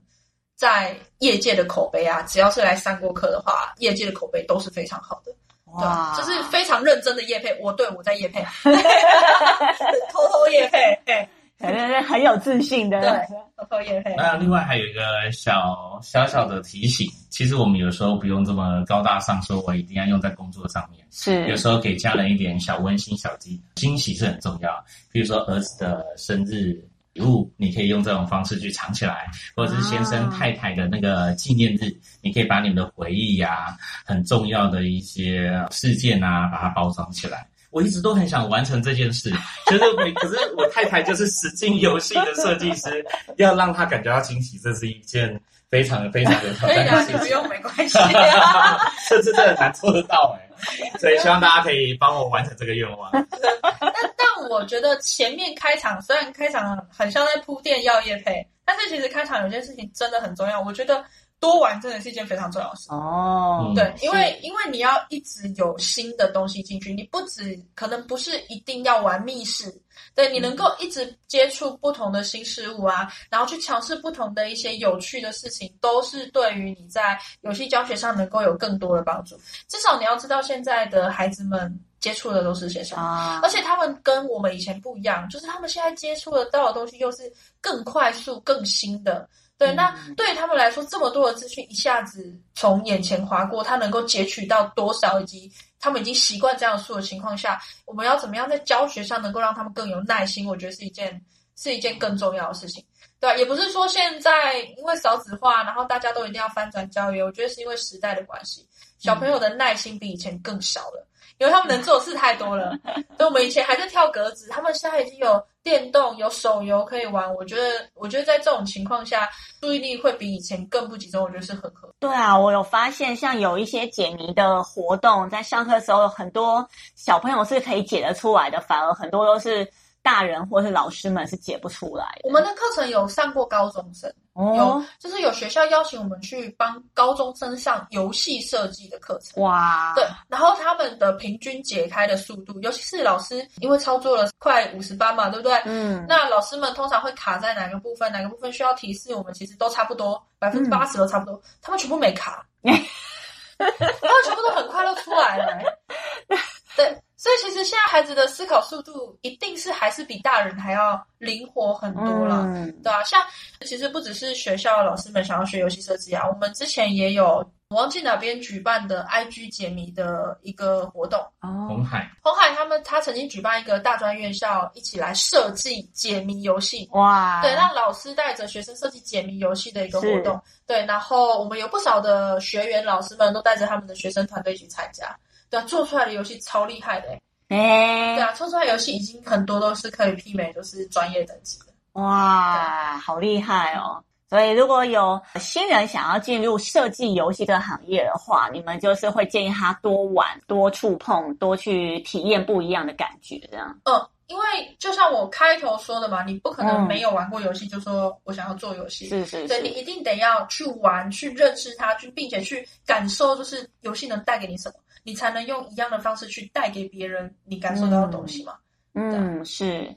在业界的口碑啊，只要是来上过课的话，业界的口碑都是非常好的。哇，就是非常认真的叶配，我对我在叶配，偷偷叶配，对，反正 很有自信的，对，偷偷叶配。那另外还有一个小小小的提醒，其实我们有时候不用这么高大上，说我一定要用在工作上面。是，有时候给家人一点小温馨、小惊惊喜是很重要。比如说儿子的生日。礼物你可以用这种方式去藏起来，或者是先生太太的那个纪念日，你可以把你们的回忆呀、啊、很重要的一些事件啊，把它包装起来。我一直都很想完成这件事，就是每可是我太太就是使劲游戏的设计师，要让她感觉到惊喜，这是一件非常非常的挑战的事情。不用，没关系、啊，这这真的难做得到哎。所以希望大家可以帮我完成这个愿望。但但我觉得前面开场虽然开场很像在铺垫要业配，但是其实开场有件事情真的很重要。我觉得多玩真的是一件非常重要的事哦。对，因为因为你要一直有新的东西进去，你不止可能不是一定要玩密室。对，你能够一直接触不同的新事物啊，然后去尝试不同的一些有趣的事情，都是对于你在游戏教学上能够有更多的帮助。至少你要知道，现在的孩子们接触的都是线上，啊，而且他们跟我们以前不一样，就是他们现在接触得到的东西又是更快速、更新的。对，那对于他们来说，这么多的资讯一下子从眼前划过，他能够截取到多少，以及他们已经习惯这样说的情况下，我们要怎么样在教学上能够让他们更有耐心？我觉得是一件是一件更重要的事情。对，也不是说现在因为少子化，然后大家都一定要翻转教育，我觉得是因为时代的关系，小朋友的耐心比以前更少了。因为他们能做的事太多了，所以我们以前还在跳格子，他们现在已经有电动、有手游可以玩。我觉得，我觉得在这种情况下，注意力会比以前更不集中。我觉得是很可。对啊，我有发现，像有一些解谜的活动，在上课时候，很多小朋友是可以解得出来的，反而很多都是。大人或是老师们是解不出来的。我们的课程有上过高中生，哦、有就是有学校邀请我们去帮高中生上游戏设计的课程。哇，对，然后他们的平均解开的速度，尤其是老师，因为操作了快五十班嘛，对不对？嗯，那老师们通常会卡在哪个部分？哪个部分需要提示？我们其实都差不多，百分之八十都差不多，嗯、他们全部没卡，他们全部都很快乐出来了。对。所以其实现在孩子的思考速度一定是还是比大人还要灵活很多了，嗯、对啊，像其实不只是学校老师们想要学游戏设计啊，我们之前也有我忘记哪边举办的 IG 解谜的一个活动。哦，红海，红海他们他曾经举办一个大专院校一起来设计解谜游戏。哇，对，让老师带着学生设计解谜游戏的一个活动。对，然后我们有不少的学员老师们都带着他们的学生团队一起参加。对啊，做出来的游戏超厉害的，哎，对啊，做出来游戏已经很多都是可以媲美，就是专业等级的。哇，好厉害哦！所以如果有新人想要进入设计游戏这个行业的话，你们就是会建议他多玩、多触碰、多去体验不一样的感觉，这样。嗯。因为就像我开头说的嘛，你不可能没有玩过游戏就说我想要做游戏，是是是，对，你一定得要去玩，去认识它，去并且去感受，就是游戏能带给你什么，你才能用一样的方式去带给别人你感受到的东西嘛。嗯，是。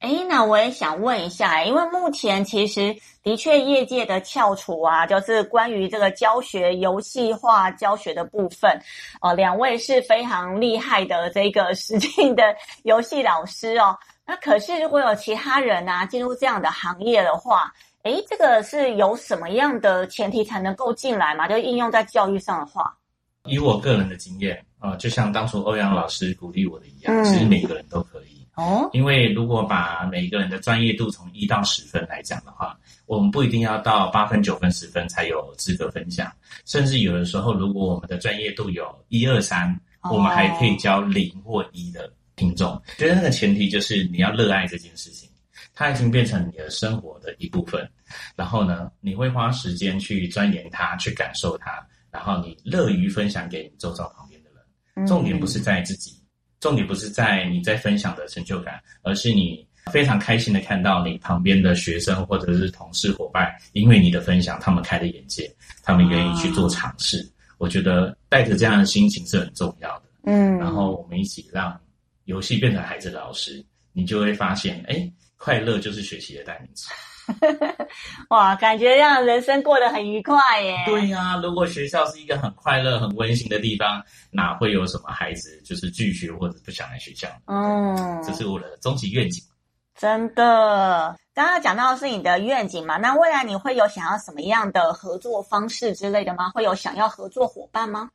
哎，那我也想问一下，因为目前其实的确业界的翘楚啊，就是关于这个教学游戏化教学的部分，呃，两位是非常厉害的这个实境的游戏老师哦。那可是如果有其他人啊进入这样的行业的话，哎，这个是有什么样的前提才能够进来嘛？就应用在教育上的话，以我个人的经验啊，呃，就像当初欧阳老师鼓励我的一样，嗯，其实每个人都可以。哦，因为如果把每个人的专业度从一到十分来讲的话，我们不一定要到八分、九分、十分才有资格分享，甚至有的时候，如果我们的专业度有一二三，我们还可以教零或一的听众。觉得那个前提就是你要热爱这件事情，它已经变成你的生活的一部分，然后呢，你会花时间去钻研它，去感受它，然后你乐于分享给你周遭旁边的人。重点不是在自己。重点不是在你在分享的成就感，而是你非常开心的看到你旁边的学生或者是同事伙伴，因为你的分享，他们开的眼界，他们愿意去做尝试。啊、我觉得带着这样的心情是很重要的。嗯，然后我们一起让游戏变成孩子的老师，你就会发现，哎，快乐就是学习的代名词。哇，感觉让人生过得很愉快耶！对呀、啊，如果学校是一个很快乐、很温馨的地方，哪会有什么孩子就是拒绝或者不想来学校？嗯，这是我的终极愿景。真的，刚刚讲到的是你的愿景嘛？那未来你会有想要什么样的合作方式之类的吗？会有想要合作伙伴吗？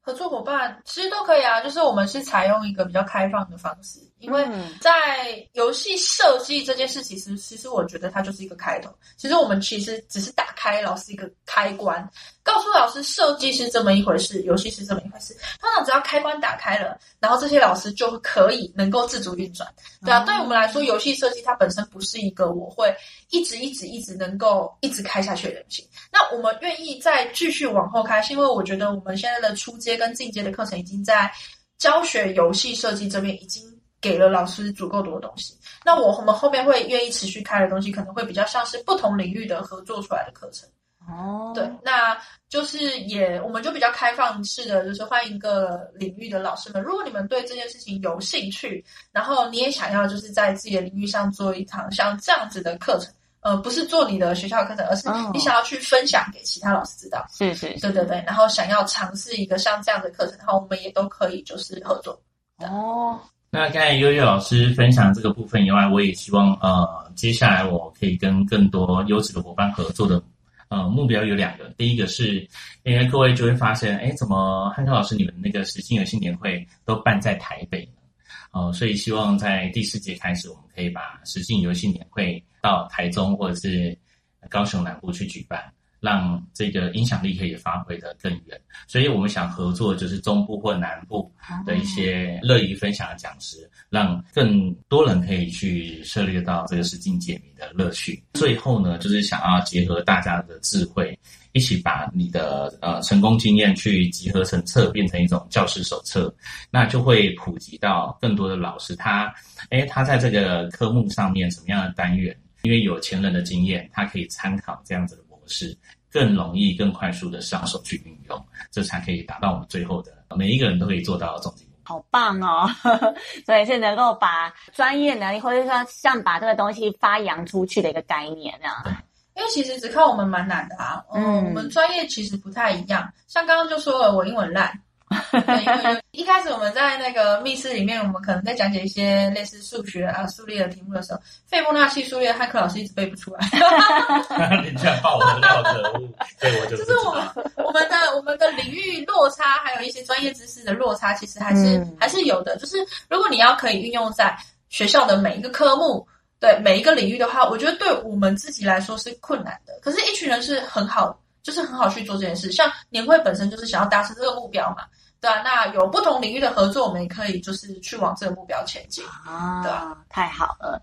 合作伙伴其实都可以啊，就是我们是采用一个比较开放的方式，因为在游戏设计这件事，其实其实我觉得它就是一个开头。其实我们其实只是打开老师一个开关，告诉老师设计是这么一回事，游戏是这么一回事。通常只要开关打开了，然后这些老师就可以能够自主运转。对啊，对我们来说，游戏设计它本身不是一个我会一直一直一直能够一直开下去的东西。那我们愿意再继续往后开，是因为我觉得我们现在的初阶跟进阶的课程已经在教学游戏设计这边已经给了老师足够多的东西。那我我们后面会愿意持续开的东西，可能会比较像是不同领域的合作出来的课程。哦，对，那就是也我们就比较开放式的，就是欢迎各领域的老师们。如果你们对这件事情有兴趣，然后你也想要就是在自己的领域上做一堂像这样子的课程。呃，不是做你的学校课程，而是你想要去分享给其他老师知道。是是，对对对。然后想要尝试一个像这样的课程，然后我们也都可以就是合作。哦，那刚才悠悠老师分享这个部分以外，我也希望呃，接下来我可以跟更多优质的伙伴合作的呃目标有两个。第一个是，因为各位就会发现，哎，怎么汉克老师你们那个实境游戏年会都办在台北呢？哦、所以希望在第四节开始，我们可以把实境游戏年会到台中或者是高雄南部去举办，让这个影响力可以发挥的更远。所以我们想合作，就是中部或南部的一些乐于分享的讲师，让更多人可以去涉猎到这个实境解谜的乐趣。最后呢，就是想要结合大家的智慧。一起把你的呃成功经验去集合成册，变成一种教师手册，那就会普及到更多的老师。他，诶，他在这个科目上面什么样的单元？因为有前人的经验，他可以参考这样子的模式，更容易、更快速的上手去运用，这才可以达到我们最后的每一个人都可以做到的终极目标。好棒哦！所以是能够把专业能力，或者说像把这个东西发扬出去的一个概念啊。因为其实只靠我们蛮难的啊，嗯，嗯，我们专业其实不太一样。像刚刚就说了，我英文烂，一开始我们在那个密室里面，我们可能在讲解一些类似数学啊、数列的题目的时候，费波那契数列，汉克老师一直背不出来。你居然爆我的料，可恶！对，我就就是我们我们的我们的领域落差，还有一些专业知识的落差，其实还是、嗯、还是有的。就是如果你要可以运用在学校的每一个科目。对每一个领域的话，我觉得对我们自己来说是困难的。可是，一群人是很好，就是很好去做这件事。像年会本身就是想要达成这个目标嘛。对啊，那有不同领域的合作，我们也可以就是去往这个目标前进啊，对啊，太好了。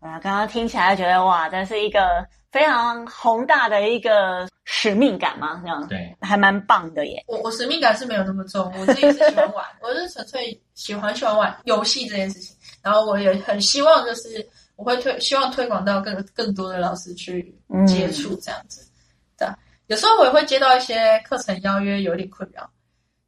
啊，刚刚听起来觉得哇，这是一个非常宏大的一个使命感嘛，这样对，还蛮棒的耶。我我使命感是没有那么重，我自己是喜欢玩，我是纯粹喜欢喜欢玩游戏这件事情，然后我也很希望就是我会推希望推广到更更多的老师去接触这样子。嗯、对，有时候我也会接到一些课程邀约，有点困扰。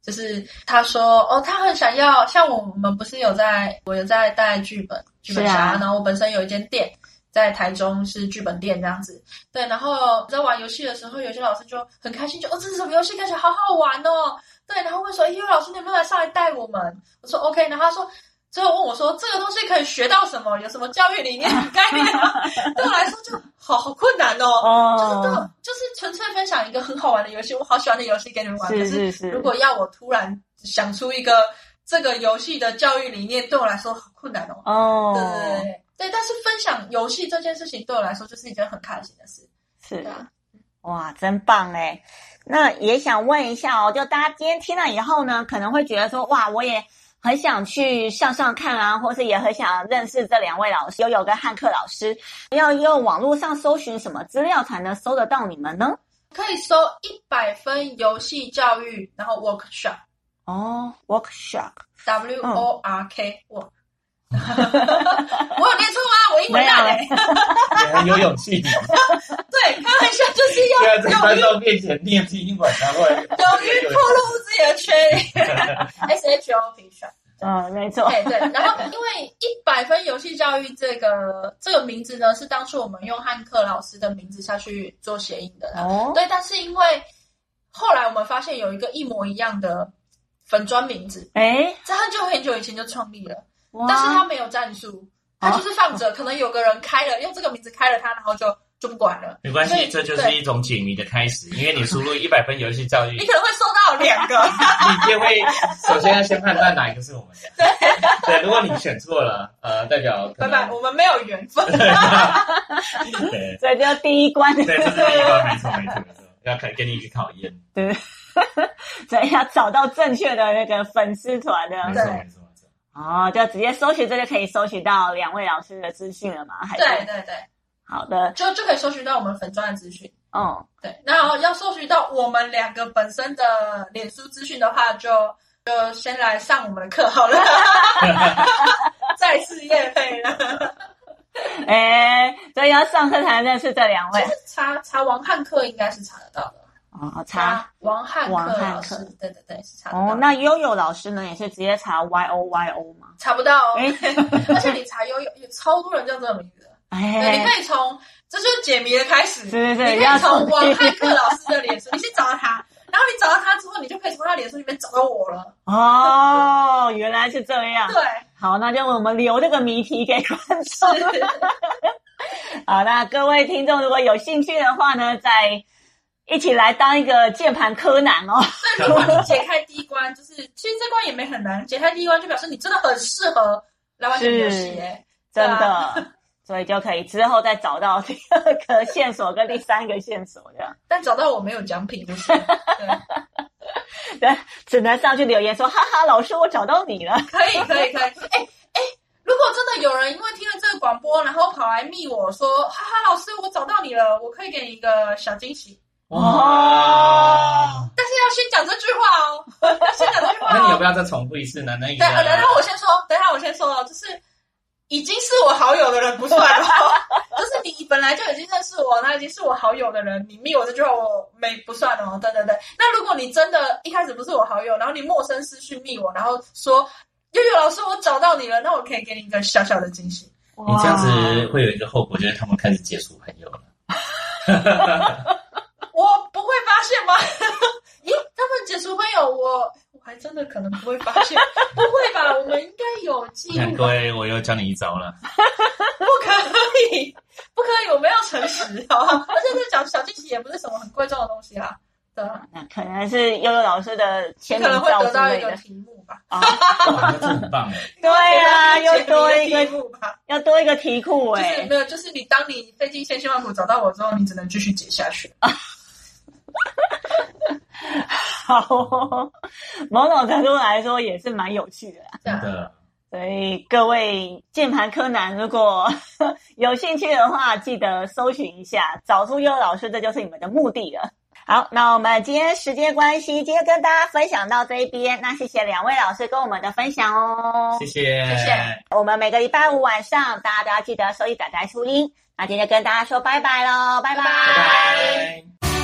就是他说哦，他很想要像我们不是有在，我有在带剧本剧本杀，啊、然后我本身有一间店在台中是剧本店这样子，对，然后在玩游戏的时候，有些老师就很开心，就哦，这是什么游戏，看起来好好玩哦，对，然后问说，哎，老师你有没有来上来带我们？我说 OK，然后他说。最后问我说：“这个东西可以学到什么？有什么教育理念概念吗？” 对我来说就好好困难哦。哦，就是就是纯粹分享一个很好玩的游戏，我好喜欢的游戏给你们玩。是是是。可是如果要我突然想出一个这个游戏的教育理念，对我来说好困难哦。哦，对对对对。但是分享游戏这件事情对我来说就是一件很开心的事。是啊，哇，真棒哎！那也想问一下哦，就大家今天听了以后呢，可能会觉得说，哇，我也。很想去向上看啊，或是也很想认识这两位老师，悠悠跟汉克老师。要用网络上搜寻什么资料才能搜得到你们呢？可以搜一百分游戏教育，然后 workshop 哦，workshop，W O R K work。我有念错吗？我英文烂嘞，有勇气。对，开玩笑，就是要在观众面前念英文，然后勇于透露自己的缺点。S H O P 嗯，没错。对对，然后因为一百分游戏教育这个这个名字呢，是当初我们用汉克老师的名字下去做谐音的。哦。对，但是因为后来我们发现有一个一模一样的粉砖名字，哎，在很久很久以前就创立了，但是他没有战术，他就是放着，可能有个人开了用这个名字开了他，然后就。就不管了，没关系，这就是一种解谜的开始。因为你输入一百分游戏教育，你可能会收到两个，你就会首先要先判断哪一个是我们的。对对，如果你选错了，呃，代表拜拜，我们没有缘分。对，所以就第一关，对，这是第一关，没错，没错，没错，要给给你一个考验。对，所以要找到正确的那个粉丝团的，没错，没错，没错。哦，就直接搜寻，这就可以搜寻到两位老师的资讯了嘛？还是对对对。好的，就就可以搜寻到我们粉专的资讯。哦，对，那要搜寻到我们两个本身的脸书资讯的话，就就先来上我们的课好了。再次业配了。哎，所以要上课才能认识这两位。查查王汉克应该是查得到的。哦，查王汉克老师，对对对，是查。哦，那悠悠老师呢，也是直接查 Y O Y O 吗？查不到哦。而且你查悠悠，有超多人叫这个名字。哎，你可以从这就是解谜的开始。对对对，你可以从王汉克老师的脸书，你先找到他，然后你找到他之后，你就可以从他脸书里面找到我了。哦，原来是这样。对，好，那就我们留这个谜题给观众。好，那各位听众如果有兴趣的话呢，再一起来当一个键盘柯南哦。对，如果你解开第一关，就是其实这关也没很难，解开第一关就表示你真的很适合来玩这个游戏，哎，真的。所以就可以之后再找到第二个线索跟第三个线索这样，但找到我没有奖品就是，对，对，只能上去留言说哈哈，老师我找到你了，可以可以可以，哎哎，如果真的有人因为听了这个广播，然后跑来密我说哈哈，老师我找到你了，我可以给你一个小惊喜哇，但是要先讲这句话哦，要先讲这句话，那你要不要再重复一次呢？那一个，等一下我先说，等一下我先说哦，就是。已经是我好友的人不算了，就是你本来就已经认识我，那已经是我好友的人，你密我这句话我没不算哦。对对对，那如果你真的一开始不是我好友，然后你陌生私讯密我，然后说悠悠老师我找到你了，那我可以给你一个小小的惊喜。你这样子会有一个后果，就是他们开始解除朋友了。我不会发现吗？咦，他们解除朋友我我。还真的可能不会发现，不会吧？我们应该有记录。各位，我又教你一招了。不可以，不可以，我们要诚实，好不好？而且这小小惊喜也不是什么很贵重的东西啦。对，那可能是悠悠老师的签名照之类的。可能会得到一个题目吧。啊，哇，这很棒哎。对啊，又多一个题目吧，要多一个题库哎。没有，就是你当你费尽千辛万苦找到我之后，你只能继续解下去。好，某种程度来说也是蛮有趣的啦。真的。所以各位键盘柯南，如果有兴趣的话，记得搜寻一下，找出优老师，这就是你们的目的了。好，那我们今天时间关系，今天跟大家分享到这一边。那谢谢两位老师跟我们的分享哦，谢谢，谢谢。我们每个礼拜五晚上，大家都要记得收听仔仔初音。那今天就跟大家说拜拜喽，拜拜。